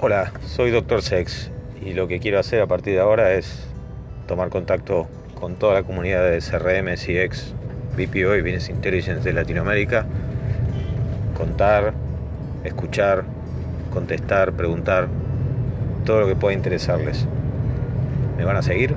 Hola, soy Dr. Sex y lo que quiero hacer a partir de ahora es tomar contacto con toda la comunidad de CRM, CX, BPO y Business Intelligence de Latinoamérica. Contar, escuchar, contestar, preguntar, todo lo que pueda interesarles. ¿Me van a seguir?